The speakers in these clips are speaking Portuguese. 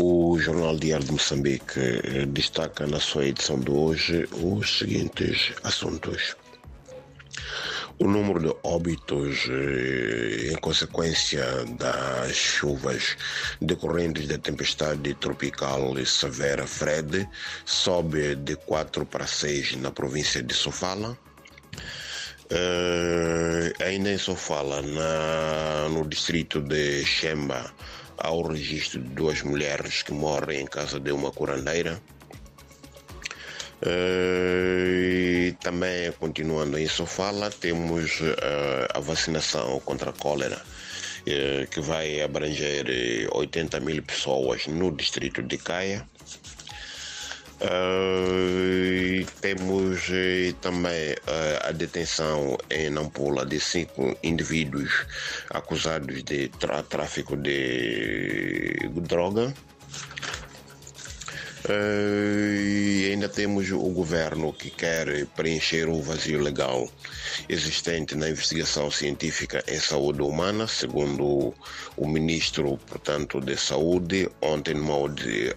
O Jornal Diário de Moçambique eh, destaca na sua edição de hoje os seguintes assuntos. O número de óbitos eh, em consequência das chuvas decorrentes da tempestade tropical severa Fred sobe de 4 para 6 na província de Sofala. Uh, ainda em Sofala, na, no distrito de Xemba, há o registro de duas mulheres que morrem em casa de uma curandeira. Uh, também, continuando em Sofala, temos uh, a vacinação contra a cólera, uh, que vai abranger 80 mil pessoas no distrito de Caia. Temos uh, também uh, a detenção em Nampula de cinco indivíduos acusados de tráfico de droga. e ainda temos o governo que quer preencher o vazio legal existente na investigação científica em saúde humana, segundo o ministro, portanto, de Saúde, ontem numa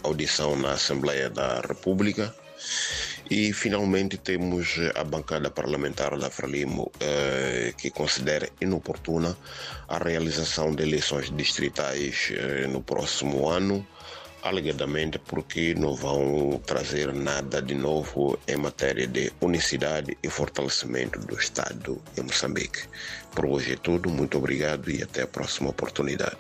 audição na Assembleia da República. E finalmente temos a bancada parlamentar da Frelimo eh, que considera inoportuna a realização de eleições distritais eh, no próximo ano alegadamente porque não vão trazer nada de novo em matéria de unicidade e fortalecimento do Estado em Moçambique. Por hoje é tudo, muito obrigado e até a próxima oportunidade.